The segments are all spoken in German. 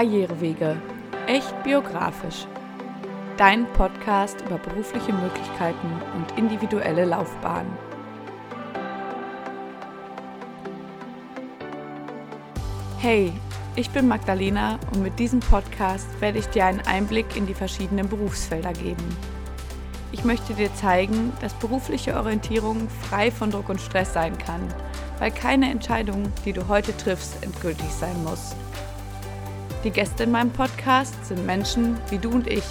Karrierewege. Echt biografisch. Dein Podcast über berufliche Möglichkeiten und individuelle Laufbahnen. Hey, ich bin Magdalena und mit diesem Podcast werde ich dir einen Einblick in die verschiedenen Berufsfelder geben. Ich möchte dir zeigen, dass berufliche Orientierung frei von Druck und Stress sein kann, weil keine Entscheidung, die du heute triffst, endgültig sein muss. Die Gäste in meinem Podcast sind Menschen wie du und ich.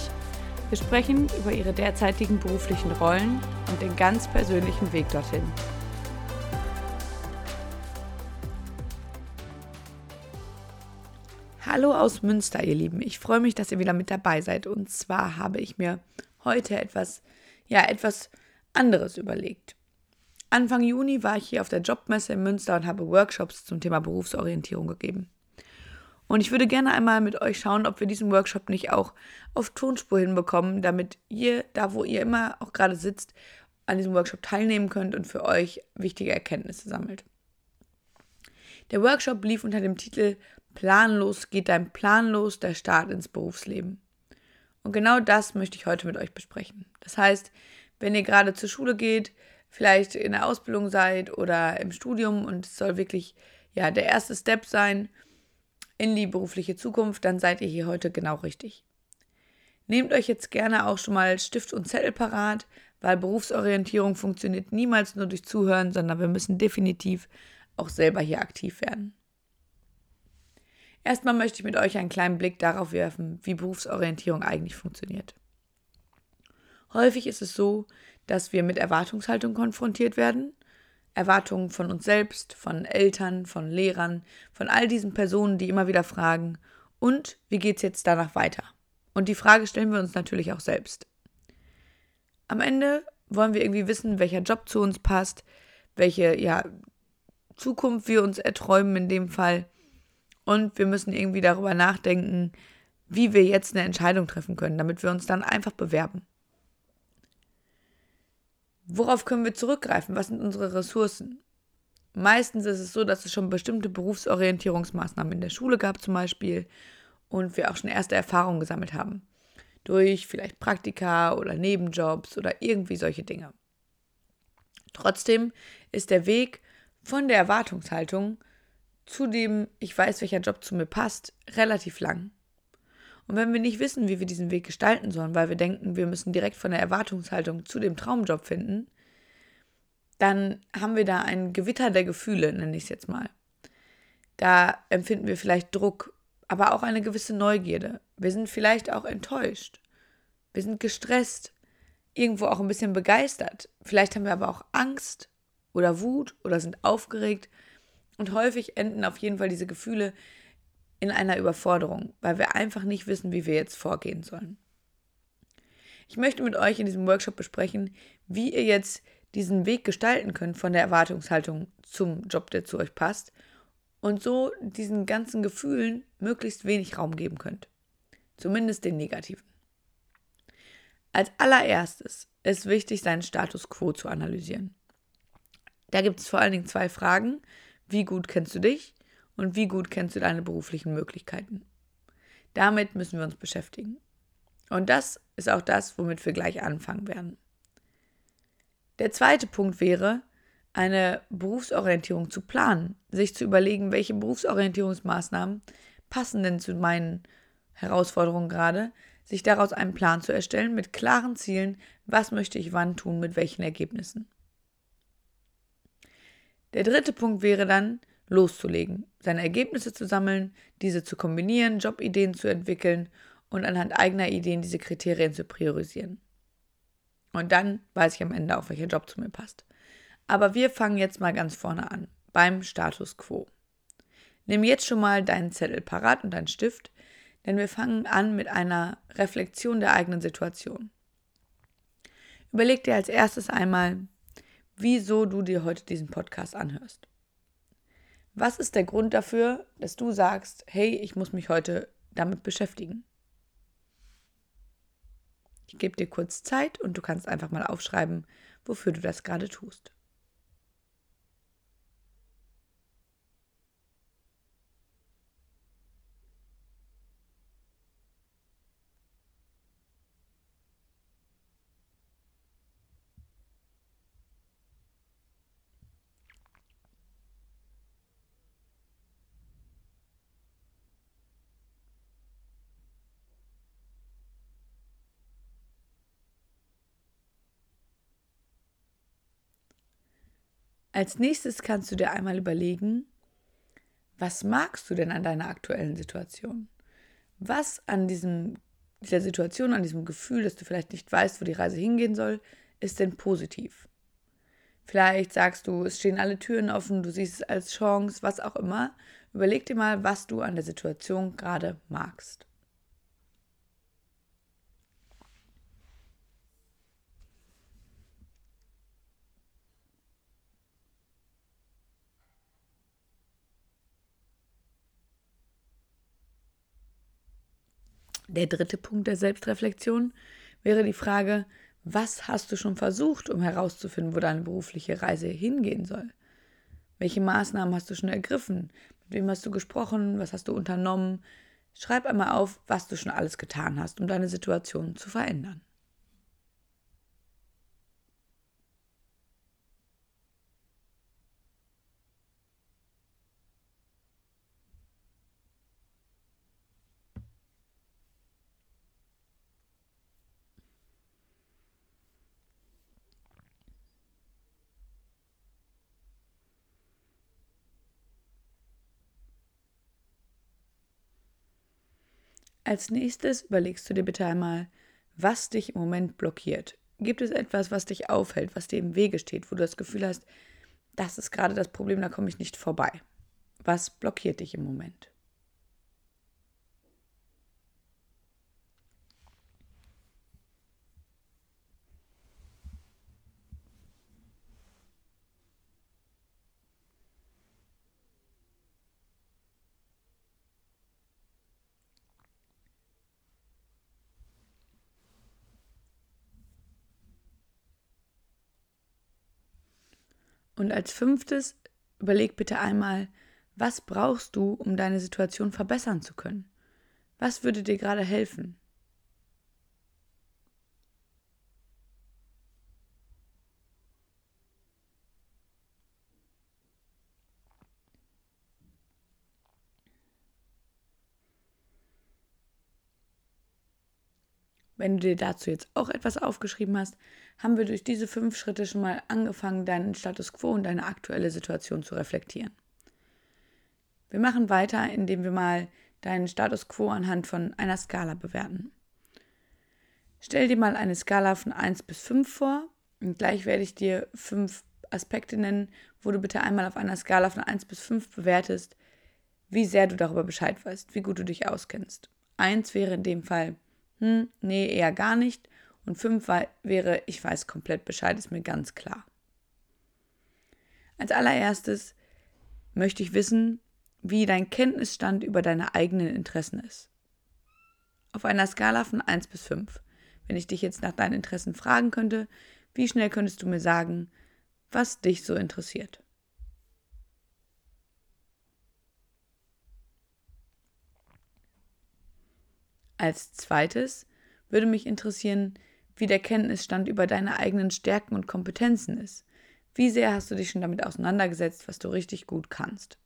Wir sprechen über ihre derzeitigen beruflichen Rollen und den ganz persönlichen Weg dorthin. Hallo aus Münster, ihr Lieben. Ich freue mich, dass ihr wieder mit dabei seid. Und zwar habe ich mir heute etwas, ja, etwas anderes überlegt. Anfang Juni war ich hier auf der Jobmesse in Münster und habe Workshops zum Thema Berufsorientierung gegeben. Und ich würde gerne einmal mit euch schauen, ob wir diesen Workshop nicht auch auf Tonspur hinbekommen, damit ihr, da wo ihr immer auch gerade sitzt, an diesem Workshop teilnehmen könnt und für euch wichtige Erkenntnisse sammelt. Der Workshop lief unter dem Titel Planlos geht dein Plan los, der Start ins Berufsleben. Und genau das möchte ich heute mit euch besprechen. Das heißt, wenn ihr gerade zur Schule geht, vielleicht in der Ausbildung seid oder im Studium und es soll wirklich ja der erste Step sein, in die berufliche Zukunft, dann seid ihr hier heute genau richtig. Nehmt euch jetzt gerne auch schon mal Stift und Zettel parat, weil Berufsorientierung funktioniert niemals nur durch Zuhören, sondern wir müssen definitiv auch selber hier aktiv werden. Erstmal möchte ich mit euch einen kleinen Blick darauf werfen, wie Berufsorientierung eigentlich funktioniert. Häufig ist es so, dass wir mit Erwartungshaltung konfrontiert werden Erwartungen von uns selbst, von Eltern, von Lehrern, von all diesen Personen, die immer wieder fragen, und wie geht es jetzt danach weiter? Und die Frage stellen wir uns natürlich auch selbst. Am Ende wollen wir irgendwie wissen, welcher Job zu uns passt, welche ja, Zukunft wir uns erträumen in dem Fall. Und wir müssen irgendwie darüber nachdenken, wie wir jetzt eine Entscheidung treffen können, damit wir uns dann einfach bewerben. Worauf können wir zurückgreifen? Was sind unsere Ressourcen? Meistens ist es so, dass es schon bestimmte Berufsorientierungsmaßnahmen in der Schule gab zum Beispiel und wir auch schon erste Erfahrungen gesammelt haben. Durch vielleicht Praktika oder Nebenjobs oder irgendwie solche Dinge. Trotzdem ist der Weg von der Erwartungshaltung zu dem, ich weiß, welcher Job zu mir passt, relativ lang. Und wenn wir nicht wissen, wie wir diesen Weg gestalten sollen, weil wir denken, wir müssen direkt von der Erwartungshaltung zu dem Traumjob finden, dann haben wir da ein Gewitter der Gefühle, nenne ich es jetzt mal. Da empfinden wir vielleicht Druck, aber auch eine gewisse Neugierde. Wir sind vielleicht auch enttäuscht. Wir sind gestresst, irgendwo auch ein bisschen begeistert. Vielleicht haben wir aber auch Angst oder Wut oder sind aufgeregt. Und häufig enden auf jeden Fall diese Gefühle in einer Überforderung, weil wir einfach nicht wissen, wie wir jetzt vorgehen sollen. Ich möchte mit euch in diesem Workshop besprechen, wie ihr jetzt diesen Weg gestalten könnt von der Erwartungshaltung zum Job, der zu euch passt und so diesen ganzen Gefühlen möglichst wenig Raum geben könnt. Zumindest den negativen. Als allererstes ist wichtig, seinen Status quo zu analysieren. Da gibt es vor allen Dingen zwei Fragen. Wie gut kennst du dich und wie gut kennst du deine beruflichen Möglichkeiten. Damit müssen wir uns beschäftigen. Und das ist auch das, womit wir gleich anfangen werden. Der zweite Punkt wäre, eine Berufsorientierung zu planen, sich zu überlegen, welche Berufsorientierungsmaßnahmen passen denn zu meinen Herausforderungen gerade, sich daraus einen Plan zu erstellen mit klaren Zielen, was möchte ich wann tun, mit welchen Ergebnissen. Der dritte Punkt wäre dann, loszulegen, seine Ergebnisse zu sammeln, diese zu kombinieren, Jobideen zu entwickeln und anhand eigener Ideen diese Kriterien zu priorisieren. Und dann weiß ich am Ende auch, welcher Job zu mir passt. Aber wir fangen jetzt mal ganz vorne an, beim Status quo. Nimm jetzt schon mal deinen Zettel parat und deinen Stift, denn wir fangen an mit einer Reflexion der eigenen Situation. Überleg dir als erstes einmal, wieso du dir heute diesen Podcast anhörst. Was ist der Grund dafür, dass du sagst, hey, ich muss mich heute damit beschäftigen? Ich gebe dir kurz Zeit und du kannst einfach mal aufschreiben, wofür du das gerade tust. Als nächstes kannst du dir einmal überlegen, was magst du denn an deiner aktuellen Situation? Was an diesem, dieser Situation, an diesem Gefühl, dass du vielleicht nicht weißt, wo die Reise hingehen soll, ist denn positiv? Vielleicht sagst du, es stehen alle Türen offen, du siehst es als Chance, was auch immer. Überleg dir mal, was du an der Situation gerade magst. Der dritte Punkt der Selbstreflexion wäre die Frage, was hast du schon versucht, um herauszufinden, wo deine berufliche Reise hingehen soll? Welche Maßnahmen hast du schon ergriffen? Mit wem hast du gesprochen? Was hast du unternommen? Schreib einmal auf, was du schon alles getan hast, um deine Situation zu verändern. Als nächstes überlegst du dir bitte einmal, was dich im Moment blockiert. Gibt es etwas, was dich aufhält, was dir im Wege steht, wo du das Gefühl hast, das ist gerade das Problem, da komme ich nicht vorbei? Was blockiert dich im Moment? Und als fünftes, überleg bitte einmal, was brauchst du, um deine Situation verbessern zu können? Was würde dir gerade helfen? Wenn du dir dazu jetzt auch etwas aufgeschrieben hast, haben wir durch diese fünf Schritte schon mal angefangen, deinen Status quo und deine aktuelle Situation zu reflektieren. Wir machen weiter, indem wir mal deinen Status quo anhand von einer Skala bewerten. Stell dir mal eine Skala von 1 bis 5 vor und gleich werde ich dir fünf Aspekte nennen, wo du bitte einmal auf einer Skala von 1 bis 5 bewertest, wie sehr du darüber Bescheid weißt, wie gut du dich auskennst. 1 wäre in dem Fall hm, nee, eher gar nicht. Und fünf wäre, ich weiß komplett Bescheid, ist mir ganz klar. Als allererstes möchte ich wissen, wie dein Kenntnisstand über deine eigenen Interessen ist. Auf einer Skala von 1 bis 5. Wenn ich dich jetzt nach deinen Interessen fragen könnte, wie schnell könntest du mir sagen, was dich so interessiert? Als zweites würde mich interessieren, wie der Kenntnisstand über deine eigenen Stärken und Kompetenzen ist. Wie sehr hast du dich schon damit auseinandergesetzt, was du richtig gut kannst?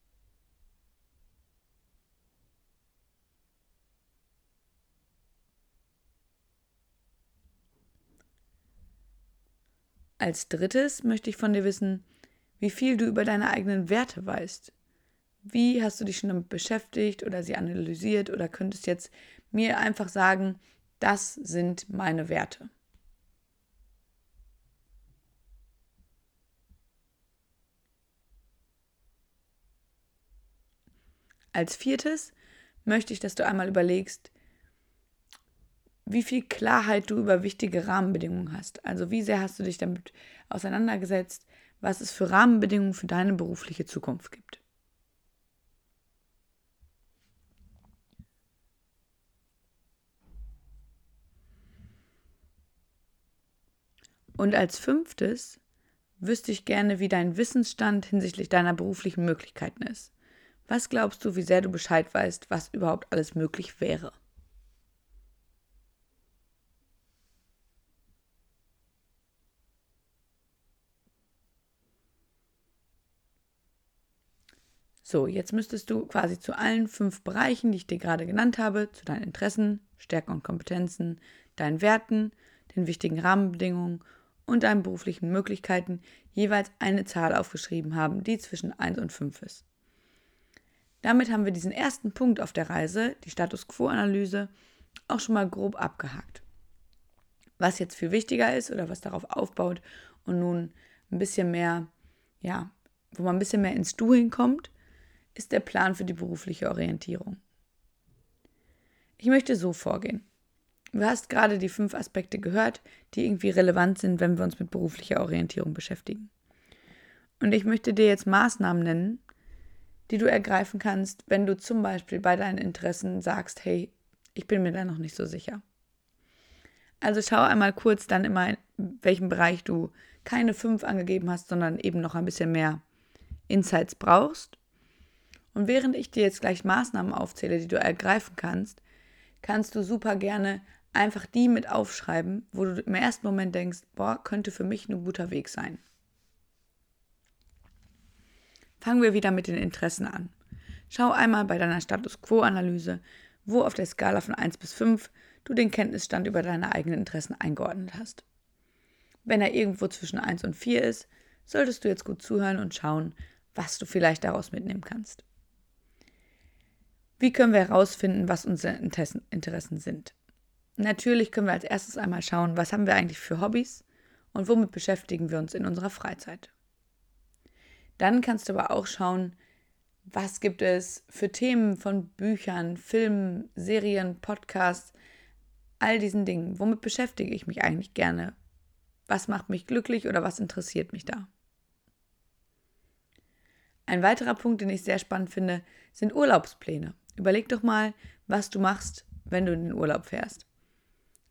Als drittes möchte ich von dir wissen, wie viel du über deine eigenen Werte weißt. Wie hast du dich schon damit beschäftigt oder sie analysiert oder könntest jetzt mir einfach sagen, das sind meine Werte. Als viertes möchte ich, dass du einmal überlegst, wie viel Klarheit du über wichtige Rahmenbedingungen hast. Also wie sehr hast du dich damit auseinandergesetzt, was es für Rahmenbedingungen für deine berufliche Zukunft gibt. Und als fünftes wüsste ich gerne, wie dein Wissensstand hinsichtlich deiner beruflichen Möglichkeiten ist. Was glaubst du, wie sehr du Bescheid weißt, was überhaupt alles möglich wäre? So, jetzt müsstest du quasi zu allen fünf Bereichen, die ich dir gerade genannt habe, zu deinen Interessen, Stärken und Kompetenzen, deinen Werten, den wichtigen Rahmenbedingungen und deinen beruflichen Möglichkeiten jeweils eine Zahl aufgeschrieben haben, die zwischen 1 und 5 ist. Damit haben wir diesen ersten Punkt auf der Reise, die Status Quo-Analyse, auch schon mal grob abgehakt. Was jetzt viel wichtiger ist oder was darauf aufbaut und nun ein bisschen mehr, ja, wo man ein bisschen mehr ins Doing kommt, ist der Plan für die berufliche Orientierung. Ich möchte so vorgehen. Du hast gerade die fünf Aspekte gehört, die irgendwie relevant sind, wenn wir uns mit beruflicher Orientierung beschäftigen. Und ich möchte dir jetzt Maßnahmen nennen, die du ergreifen kannst, wenn du zum Beispiel bei deinen Interessen sagst, hey, ich bin mir da noch nicht so sicher. Also schau einmal kurz dann immer, in welchem Bereich du keine fünf angegeben hast, sondern eben noch ein bisschen mehr Insights brauchst. Und während ich dir jetzt gleich Maßnahmen aufzähle, die du ergreifen kannst, kannst du super gerne einfach die mit aufschreiben, wo du im ersten Moment denkst, boah, könnte für mich ein guter Weg sein. Fangen wir wieder mit den Interessen an. Schau einmal bei deiner Status Quo-Analyse, wo auf der Skala von 1 bis 5 du den Kenntnisstand über deine eigenen Interessen eingeordnet hast. Wenn er irgendwo zwischen 1 und 4 ist, solltest du jetzt gut zuhören und schauen, was du vielleicht daraus mitnehmen kannst. Wie können wir herausfinden, was unsere Interessen sind? Natürlich können wir als erstes einmal schauen, was haben wir eigentlich für Hobbys und womit beschäftigen wir uns in unserer Freizeit. Dann kannst du aber auch schauen, was gibt es für Themen von Büchern, Filmen, Serien, Podcasts, all diesen Dingen. Womit beschäftige ich mich eigentlich gerne? Was macht mich glücklich oder was interessiert mich da? Ein weiterer Punkt, den ich sehr spannend finde, sind Urlaubspläne. Überleg doch mal, was du machst, wenn du in den Urlaub fährst.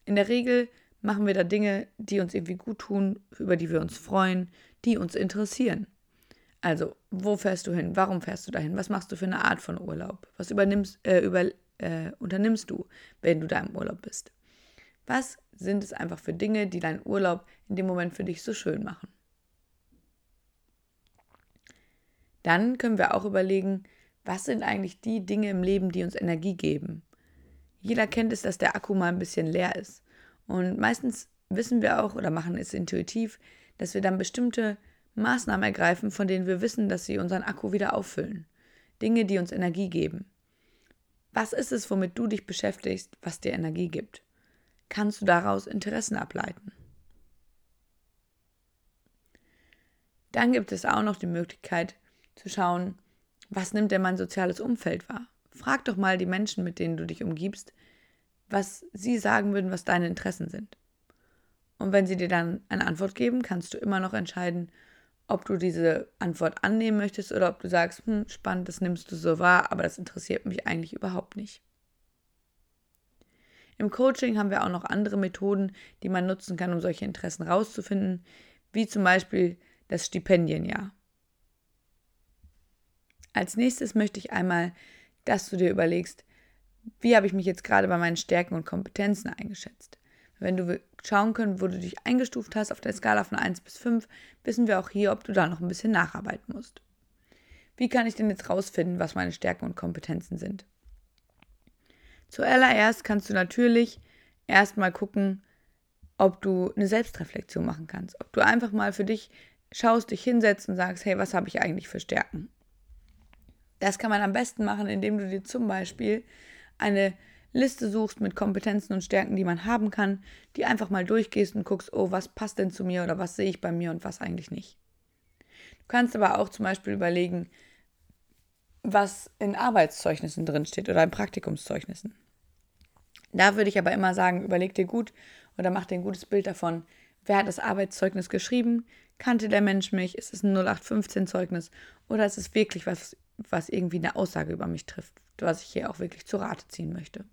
In der Regel machen wir da Dinge, die uns irgendwie gut tun, über die wir uns freuen, die uns interessieren. Also, wo fährst du hin? Warum fährst du dahin? Was machst du für eine Art von Urlaub? Was übernimmst, äh, über, äh, unternimmst du, wenn du da im Urlaub bist? Was sind es einfach für Dinge, die deinen Urlaub in dem Moment für dich so schön machen? Dann können wir auch überlegen, was sind eigentlich die Dinge im Leben, die uns Energie geben? Jeder kennt es, dass der Akku mal ein bisschen leer ist. Und meistens wissen wir auch oder machen es intuitiv, dass wir dann bestimmte Maßnahmen ergreifen, von denen wir wissen, dass sie unseren Akku wieder auffüllen. Dinge, die uns Energie geben. Was ist es, womit du dich beschäftigst, was dir Energie gibt? Kannst du daraus Interessen ableiten? Dann gibt es auch noch die Möglichkeit zu schauen, was nimmt denn mein soziales Umfeld wahr? Frag doch mal die Menschen, mit denen du dich umgibst, was sie sagen würden, was deine Interessen sind. Und wenn sie dir dann eine Antwort geben, kannst du immer noch entscheiden, ob du diese Antwort annehmen möchtest oder ob du sagst, hm, spannend, das nimmst du so wahr, aber das interessiert mich eigentlich überhaupt nicht. Im Coaching haben wir auch noch andere Methoden, die man nutzen kann, um solche Interessen rauszufinden, wie zum Beispiel das Stipendienjahr. Als nächstes möchte ich einmal, dass du dir überlegst, wie habe ich mich jetzt gerade bei meinen Stärken und Kompetenzen eingeschätzt. Wenn du schauen können, wo du dich eingestuft hast auf der Skala von 1 bis 5, wissen wir auch hier, ob du da noch ein bisschen nacharbeiten musst. Wie kann ich denn jetzt rausfinden, was meine Stärken und Kompetenzen sind? Zuallererst kannst du natürlich erstmal gucken, ob du eine Selbstreflexion machen kannst. Ob du einfach mal für dich schaust, dich hinsetzt und sagst, hey, was habe ich eigentlich für Stärken? Das kann man am besten machen, indem du dir zum Beispiel eine Liste suchst mit Kompetenzen und Stärken, die man haben kann, die einfach mal durchgehst und guckst, oh, was passt denn zu mir oder was sehe ich bei mir und was eigentlich nicht. Du kannst aber auch zum Beispiel überlegen, was in Arbeitszeugnissen drinsteht oder in Praktikumszeugnissen. Da würde ich aber immer sagen, überleg dir gut oder mach dir ein gutes Bild davon, wer hat das Arbeitszeugnis geschrieben, kannte der Mensch mich, ist es ein 0815-Zeugnis oder ist es wirklich was, was irgendwie eine Aussage über mich trifft, was ich hier auch wirklich zu Rate ziehen möchte.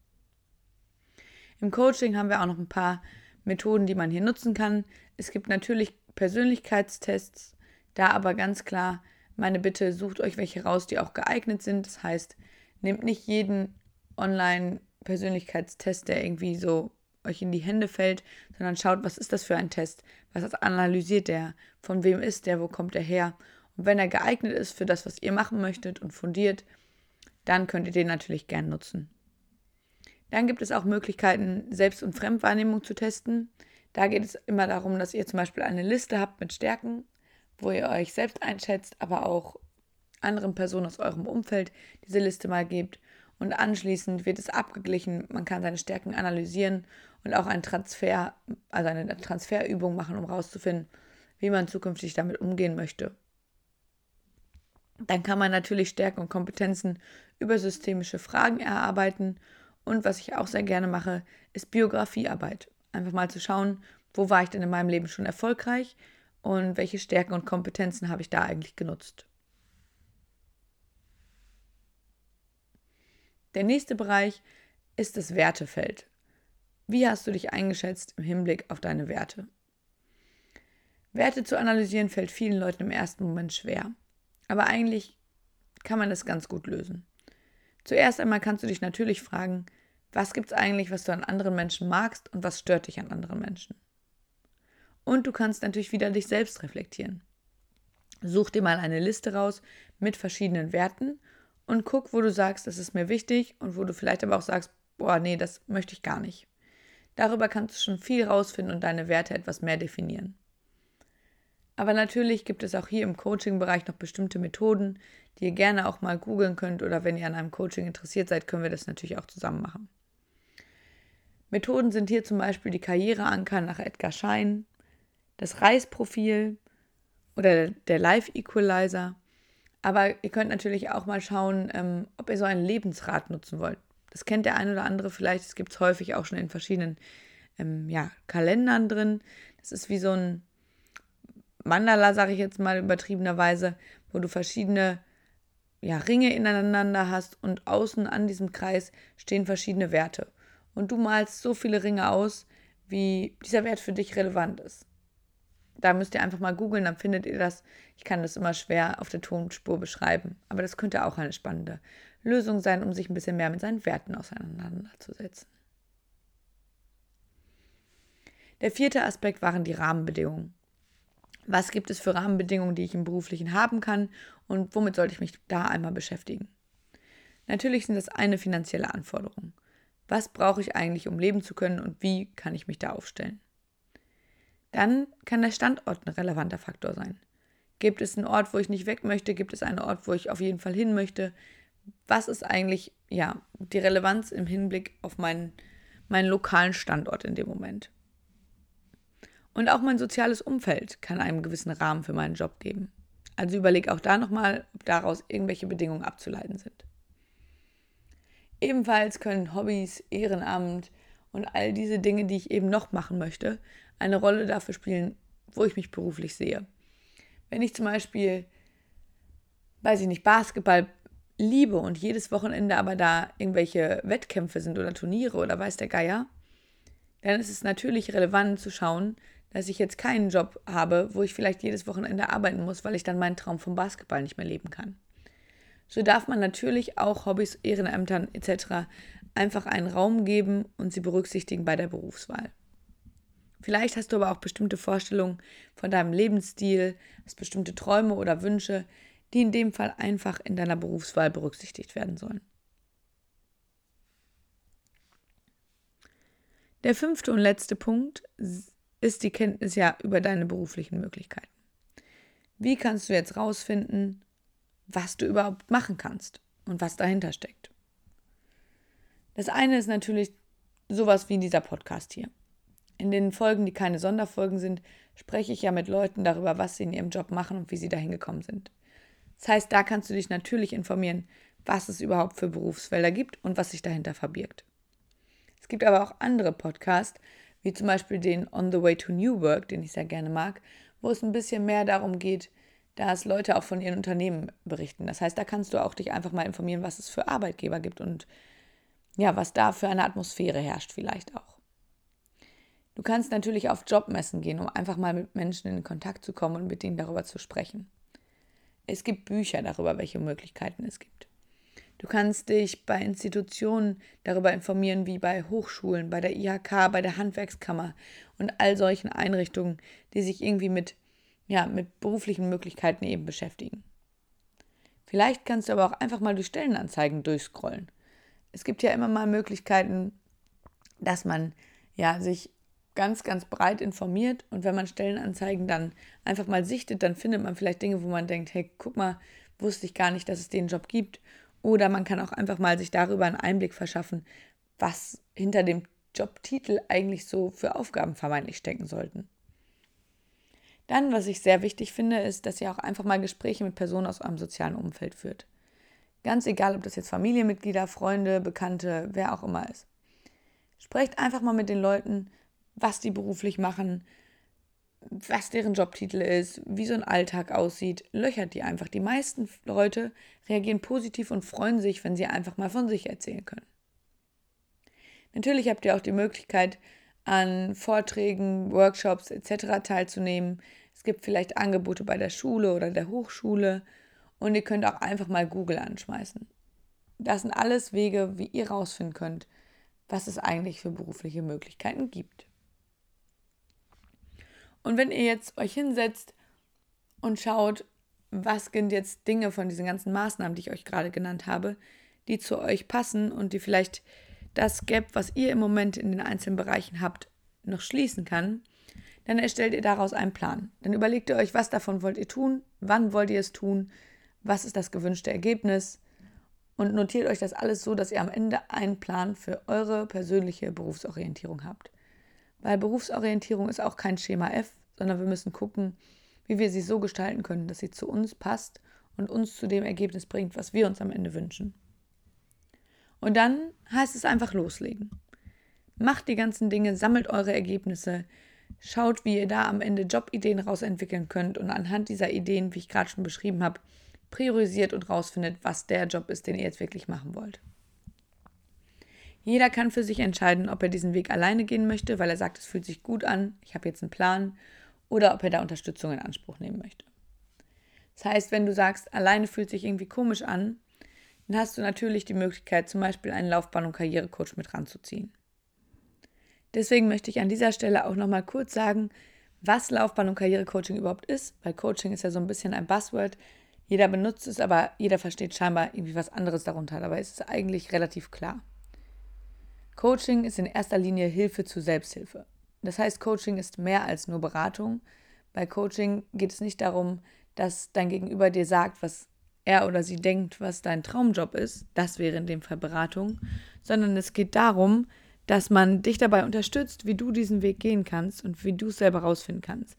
Im Coaching haben wir auch noch ein paar Methoden, die man hier nutzen kann. Es gibt natürlich Persönlichkeitstests, da aber ganz klar meine Bitte, sucht euch welche raus, die auch geeignet sind. Das heißt, nehmt nicht jeden Online-Persönlichkeitstest, der irgendwie so euch in die Hände fällt, sondern schaut, was ist das für ein Test? Was analysiert der? Von wem ist der? Wo kommt er her? Und wenn er geeignet ist für das, was ihr machen möchtet und fundiert, dann könnt ihr den natürlich gern nutzen. Dann gibt es auch Möglichkeiten, Selbst- und Fremdwahrnehmung zu testen. Da geht es immer darum, dass ihr zum Beispiel eine Liste habt mit Stärken, wo ihr euch selbst einschätzt, aber auch anderen Personen aus eurem Umfeld diese Liste mal gebt. Und anschließend wird es abgeglichen. Man kann seine Stärken analysieren und auch einen Transfer, also eine Transferübung machen, um herauszufinden, wie man zukünftig damit umgehen möchte. Dann kann man natürlich Stärken und Kompetenzen über systemische Fragen erarbeiten. Und was ich auch sehr gerne mache, ist Biografiearbeit. Einfach mal zu schauen, wo war ich denn in meinem Leben schon erfolgreich und welche Stärken und Kompetenzen habe ich da eigentlich genutzt. Der nächste Bereich ist das Wertefeld. Wie hast du dich eingeschätzt im Hinblick auf deine Werte? Werte zu analysieren fällt vielen Leuten im ersten Moment schwer. Aber eigentlich kann man das ganz gut lösen. Zuerst einmal kannst du dich natürlich fragen, was gibt es eigentlich, was du an anderen Menschen magst und was stört dich an anderen Menschen? Und du kannst natürlich wieder dich selbst reflektieren. Such dir mal eine Liste raus mit verschiedenen Werten und guck, wo du sagst, das ist mir wichtig und wo du vielleicht aber auch sagst, boah, nee, das möchte ich gar nicht. Darüber kannst du schon viel rausfinden und deine Werte etwas mehr definieren. Aber natürlich gibt es auch hier im Coaching-Bereich noch bestimmte Methoden, die ihr gerne auch mal googeln könnt oder wenn ihr an einem Coaching interessiert seid, können wir das natürlich auch zusammen machen. Methoden sind hier zum Beispiel die Karriereanker nach Edgar Schein, das Reisprofil oder der Life Equalizer. Aber ihr könnt natürlich auch mal schauen, ähm, ob ihr so einen Lebensrat nutzen wollt. Das kennt der ein oder andere vielleicht. Das gibt es häufig auch schon in verschiedenen ähm, ja, Kalendern drin. Das ist wie so ein Mandala, sage ich jetzt mal übertriebenerweise, wo du verschiedene ja, Ringe ineinander hast und außen an diesem Kreis stehen verschiedene Werte. Und du malst so viele Ringe aus, wie dieser Wert für dich relevant ist. Da müsst ihr einfach mal googeln, dann findet ihr das. Ich kann das immer schwer auf der Tonspur beschreiben, aber das könnte auch eine spannende Lösung sein, um sich ein bisschen mehr mit seinen Werten auseinanderzusetzen. Der vierte Aspekt waren die Rahmenbedingungen was gibt es für Rahmenbedingungen, die ich im beruflichen haben kann und womit sollte ich mich da einmal beschäftigen. Natürlich sind das eine finanzielle Anforderung. Was brauche ich eigentlich, um leben zu können und wie kann ich mich da aufstellen? Dann kann der Standort ein relevanter Faktor sein. Gibt es einen Ort, wo ich nicht weg möchte? Gibt es einen Ort, wo ich auf jeden Fall hin möchte? Was ist eigentlich ja, die Relevanz im Hinblick auf meinen, meinen lokalen Standort in dem Moment? Und auch mein soziales Umfeld kann einen gewissen Rahmen für meinen Job geben. Also überleg auch da nochmal, ob daraus irgendwelche Bedingungen abzuleiten sind. Ebenfalls können Hobbys, Ehrenamt und all diese Dinge, die ich eben noch machen möchte, eine Rolle dafür spielen, wo ich mich beruflich sehe. Wenn ich zum Beispiel, weiß ich nicht, Basketball liebe und jedes Wochenende aber da irgendwelche Wettkämpfe sind oder Turniere oder weiß der Geier, dann ist es natürlich relevant zu schauen, dass ich jetzt keinen Job habe, wo ich vielleicht jedes Wochenende arbeiten muss, weil ich dann meinen Traum vom Basketball nicht mehr leben kann. So darf man natürlich auch Hobbys, Ehrenämtern etc. einfach einen Raum geben und sie berücksichtigen bei der Berufswahl. Vielleicht hast du aber auch bestimmte Vorstellungen von deinem Lebensstil, hast bestimmte Träume oder Wünsche, die in dem Fall einfach in deiner Berufswahl berücksichtigt werden sollen. Der fünfte und letzte Punkt ist die Kenntnis ja über deine beruflichen Möglichkeiten. Wie kannst du jetzt rausfinden, was du überhaupt machen kannst und was dahinter steckt? Das eine ist natürlich sowas wie dieser Podcast hier. In den Folgen, die keine Sonderfolgen sind, spreche ich ja mit Leuten darüber, was sie in ihrem Job machen und wie sie dahin gekommen sind. Das heißt, da kannst du dich natürlich informieren, was es überhaupt für Berufsfelder gibt und was sich dahinter verbirgt. Es gibt aber auch andere Podcasts, wie zum Beispiel den On the Way to New Work, den ich sehr gerne mag, wo es ein bisschen mehr darum geht, dass Leute auch von ihren Unternehmen berichten. Das heißt, da kannst du auch dich einfach mal informieren, was es für Arbeitgeber gibt und ja, was da für eine Atmosphäre herrscht vielleicht auch. Du kannst natürlich auf Jobmessen gehen, um einfach mal mit Menschen in Kontakt zu kommen und mit ihnen darüber zu sprechen. Es gibt Bücher darüber, welche Möglichkeiten es gibt. Du kannst dich bei Institutionen darüber informieren, wie bei Hochschulen, bei der IHK, bei der Handwerkskammer und all solchen Einrichtungen, die sich irgendwie mit, ja, mit beruflichen Möglichkeiten eben beschäftigen. Vielleicht kannst du aber auch einfach mal durch Stellenanzeigen durchscrollen. Es gibt ja immer mal Möglichkeiten, dass man ja sich ganz, ganz breit informiert und wenn man Stellenanzeigen dann einfach mal sichtet, dann findet man vielleicht Dinge, wo man denkt, hey, guck mal, wusste ich gar nicht, dass es den Job gibt. Oder man kann auch einfach mal sich darüber einen Einblick verschaffen, was hinter dem Jobtitel eigentlich so für Aufgaben vermeintlich stecken sollten. Dann, was ich sehr wichtig finde, ist, dass ihr auch einfach mal Gespräche mit Personen aus eurem sozialen Umfeld führt. Ganz egal, ob das jetzt Familienmitglieder, Freunde, Bekannte, wer auch immer ist. Sprecht einfach mal mit den Leuten, was die beruflich machen, was deren Jobtitel ist, wie so ein Alltag aussieht. Löchert die einfach. Die meisten Leute reagieren positiv und freuen sich, wenn sie einfach mal von sich erzählen können. Natürlich habt ihr auch die Möglichkeit, an Vorträgen, Workshops etc. teilzunehmen. Es gibt vielleicht Angebote bei der Schule oder der Hochschule und ihr könnt auch einfach mal Google anschmeißen. Das sind alles Wege, wie ihr rausfinden könnt, was es eigentlich für berufliche Möglichkeiten gibt. Und wenn ihr jetzt euch hinsetzt und schaut, was sind jetzt Dinge von diesen ganzen Maßnahmen, die ich euch gerade genannt habe, die zu euch passen und die vielleicht das Gap, was ihr im Moment in den einzelnen Bereichen habt, noch schließen kann, dann erstellt ihr daraus einen Plan. Dann überlegt ihr euch, was davon wollt ihr tun, wann wollt ihr es tun, was ist das gewünschte Ergebnis und notiert euch das alles so, dass ihr am Ende einen Plan für eure persönliche Berufsorientierung habt. Weil Berufsorientierung ist auch kein Schema F, sondern wir müssen gucken, wie wir sie so gestalten können, dass sie zu uns passt und uns zu dem Ergebnis bringt, was wir uns am Ende wünschen. Und dann heißt es einfach loslegen. Macht die ganzen Dinge, sammelt eure Ergebnisse, schaut, wie ihr da am Ende Jobideen rausentwickeln könnt und anhand dieser Ideen, wie ich gerade schon beschrieben habe, priorisiert und rausfindet, was der Job ist, den ihr jetzt wirklich machen wollt. Jeder kann für sich entscheiden, ob er diesen Weg alleine gehen möchte, weil er sagt, es fühlt sich gut an, ich habe jetzt einen Plan, oder ob er da Unterstützung in Anspruch nehmen möchte. Das heißt, wenn du sagst, alleine fühlt sich irgendwie komisch an, dann hast du natürlich die Möglichkeit, zum Beispiel einen Laufbahn- und Karrierecoach mit ranzuziehen. Deswegen möchte ich an dieser Stelle auch nochmal kurz sagen, was Laufbahn- und Karrierecoaching überhaupt ist, weil Coaching ist ja so ein bisschen ein Buzzword. Jeder benutzt es, aber jeder versteht scheinbar irgendwie was anderes darunter. Dabei ist es eigentlich relativ klar. Coaching ist in erster Linie Hilfe zur Selbsthilfe. Das heißt, Coaching ist mehr als nur Beratung. Bei Coaching geht es nicht darum, dass dein Gegenüber dir sagt, was er oder sie denkt, was dein Traumjob ist. Das wäre in dem Fall Beratung. Sondern es geht darum, dass man dich dabei unterstützt, wie du diesen Weg gehen kannst und wie du es selber rausfinden kannst.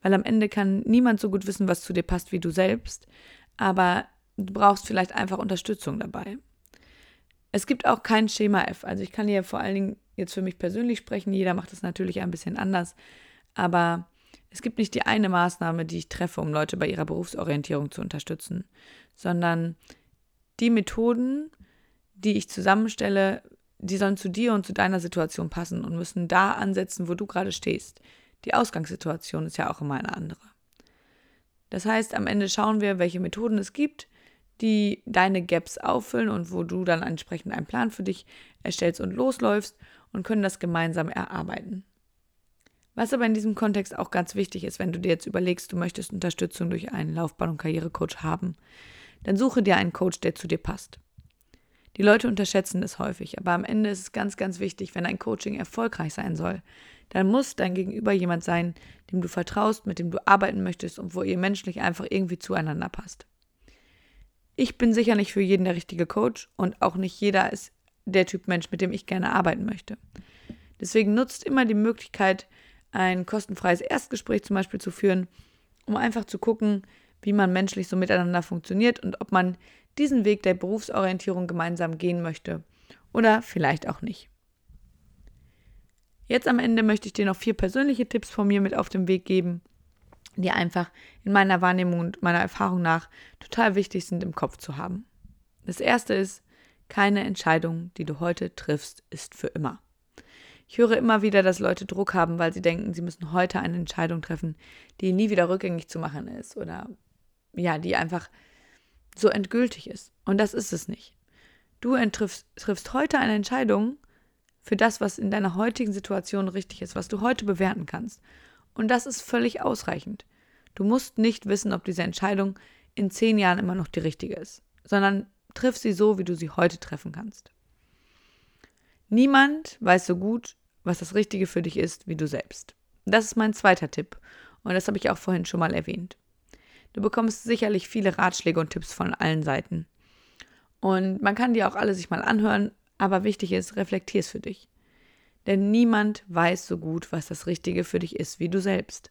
Weil am Ende kann niemand so gut wissen, was zu dir passt wie du selbst. Aber du brauchst vielleicht einfach Unterstützung dabei. Es gibt auch kein Schema F. Also ich kann hier vor allen Dingen jetzt für mich persönlich sprechen. Jeder macht es natürlich ein bisschen anders. Aber es gibt nicht die eine Maßnahme, die ich treffe, um Leute bei ihrer Berufsorientierung zu unterstützen, sondern die Methoden, die ich zusammenstelle, die sollen zu dir und zu deiner Situation passen und müssen da ansetzen, wo du gerade stehst. Die Ausgangssituation ist ja auch immer eine andere. Das heißt, am Ende schauen wir, welche Methoden es gibt, die deine Gaps auffüllen und wo du dann entsprechend einen Plan für dich erstellst und losläufst und können das gemeinsam erarbeiten. Was aber in diesem Kontext auch ganz wichtig ist, wenn du dir jetzt überlegst, du möchtest Unterstützung durch einen Laufbahn- und Karrierecoach haben, dann suche dir einen Coach, der zu dir passt. Die Leute unterschätzen es häufig, aber am Ende ist es ganz, ganz wichtig, wenn ein Coaching erfolgreich sein soll, dann muss dein Gegenüber jemand sein, dem du vertraust, mit dem du arbeiten möchtest und wo ihr menschlich einfach irgendwie zueinander passt. Ich bin sicher nicht für jeden der richtige Coach und auch nicht jeder ist der Typ Mensch, mit dem ich gerne arbeiten möchte. Deswegen nutzt immer die Möglichkeit, ein kostenfreies Erstgespräch zum Beispiel zu führen, um einfach zu gucken, wie man menschlich so miteinander funktioniert und ob man diesen Weg der Berufsorientierung gemeinsam gehen möchte oder vielleicht auch nicht. Jetzt am Ende möchte ich dir noch vier persönliche Tipps von mir mit auf den Weg geben, die einfach in meiner Wahrnehmung und meiner Erfahrung nach total wichtig sind im Kopf zu haben. Das erste ist, keine Entscheidung, die du heute triffst, ist für immer. Ich höre immer wieder, dass Leute Druck haben, weil sie denken, sie müssen heute eine Entscheidung treffen, die nie wieder rückgängig zu machen ist oder ja, die einfach so endgültig ist. Und das ist es nicht. Du triffst, heute eine Entscheidung für das, was in deiner heutigen Situation richtig ist, was du heute bewerten kannst. Und das ist völlig ausreichend. Du musst nicht wissen, ob diese Entscheidung in zehn Jahren immer noch die richtige ist, sondern triff sie so, wie du sie heute treffen kannst. Niemand weiß so gut, was das Richtige für dich ist, wie du selbst. Das ist mein zweiter Tipp und das habe ich auch vorhin schon mal erwähnt. Du bekommst sicherlich viele Ratschläge und Tipps von allen Seiten. Und man kann die auch alle sich mal anhören, aber wichtig ist, reflektier es für dich. Denn niemand weiß so gut, was das Richtige für dich ist, wie du selbst.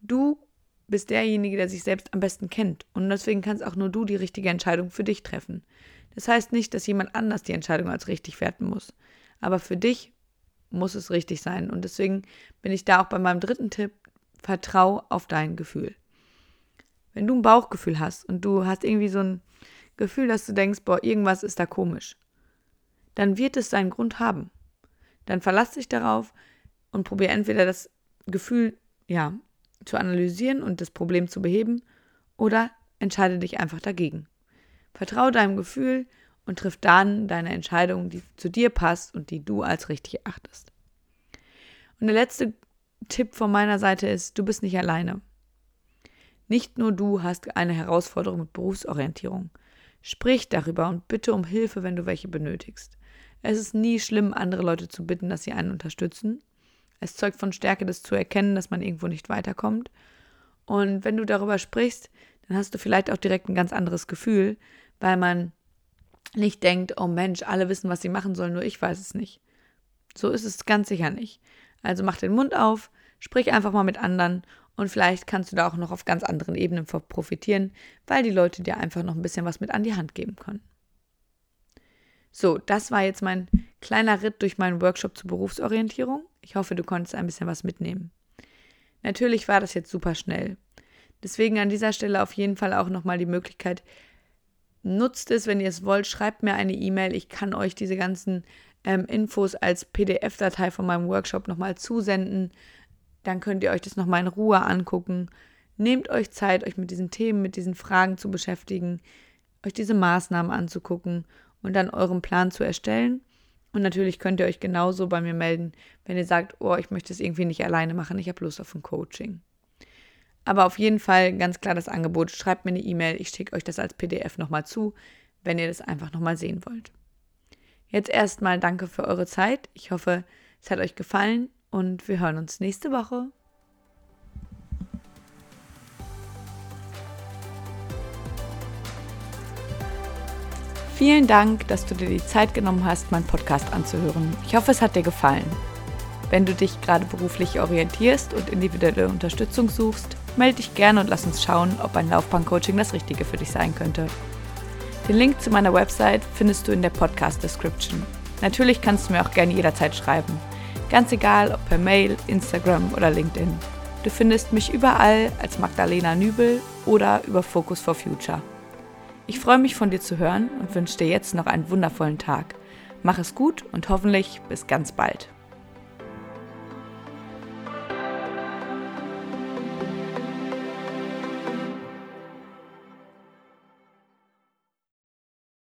Du bist derjenige, der sich selbst am besten kennt. Und deswegen kannst auch nur du die richtige Entscheidung für dich treffen. Das heißt nicht, dass jemand anders die Entscheidung als richtig werten muss. Aber für dich muss es richtig sein. Und deswegen bin ich da auch bei meinem dritten Tipp, vertrau auf dein Gefühl. Wenn du ein Bauchgefühl hast und du hast irgendwie so ein Gefühl, dass du denkst, boah, irgendwas ist da komisch, dann wird es seinen Grund haben. Dann verlass dich darauf und probier entweder das Gefühl, ja, zu analysieren und das Problem zu beheben oder entscheide dich einfach dagegen. Vertraue deinem Gefühl und triff dann deine Entscheidung, die zu dir passt und die du als richtig erachtest. Und der letzte Tipp von meiner Seite ist, du bist nicht alleine. Nicht nur du hast eine Herausforderung mit Berufsorientierung. Sprich darüber und bitte um Hilfe, wenn du welche benötigst. Es ist nie schlimm, andere Leute zu bitten, dass sie einen unterstützen. Es zeugt von Stärke, das zu erkennen, dass man irgendwo nicht weiterkommt. Und wenn du darüber sprichst, dann hast du vielleicht auch direkt ein ganz anderes Gefühl, weil man nicht denkt, oh Mensch, alle wissen, was sie machen sollen, nur ich weiß es nicht. So ist es ganz sicher nicht. Also mach den Mund auf, sprich einfach mal mit anderen und vielleicht kannst du da auch noch auf ganz anderen Ebenen profitieren, weil die Leute dir einfach noch ein bisschen was mit an die Hand geben können. So, das war jetzt mein kleiner Ritt durch meinen Workshop zur Berufsorientierung. Ich hoffe, du konntest ein bisschen was mitnehmen. Natürlich war das jetzt super schnell. Deswegen an dieser Stelle auf jeden Fall auch nochmal die Möglichkeit, nutzt es, wenn ihr es wollt, schreibt mir eine E-Mail. Ich kann euch diese ganzen ähm, Infos als PDF-Datei von meinem Workshop nochmal zusenden. Dann könnt ihr euch das nochmal in Ruhe angucken. Nehmt euch Zeit, euch mit diesen Themen, mit diesen Fragen zu beschäftigen, euch diese Maßnahmen anzugucken und dann euren Plan zu erstellen. Und natürlich könnt ihr euch genauso bei mir melden, wenn ihr sagt, oh, ich möchte es irgendwie nicht alleine machen, ich habe Lust auf ein Coaching. Aber auf jeden Fall ganz klar das Angebot, schreibt mir eine E-Mail, ich schicke euch das als PDF nochmal zu, wenn ihr das einfach nochmal sehen wollt. Jetzt erstmal danke für eure Zeit. Ich hoffe, es hat euch gefallen und wir hören uns nächste Woche. Vielen Dank, dass du dir die Zeit genommen hast, meinen Podcast anzuhören. Ich hoffe, es hat dir gefallen. Wenn du dich gerade beruflich orientierst und individuelle Unterstützung suchst, melde dich gerne und lass uns schauen, ob ein Laufbahn-Coaching das Richtige für dich sein könnte. Den Link zu meiner Website findest du in der Podcast-Description. Natürlich kannst du mir auch gerne jederzeit schreiben. Ganz egal, ob per Mail, Instagram oder LinkedIn. Du findest mich überall als Magdalena Nübel oder über Focus for Future. Ich freue mich von dir zu hören und wünsche dir jetzt noch einen wundervollen Tag. Mach es gut und hoffentlich bis ganz bald.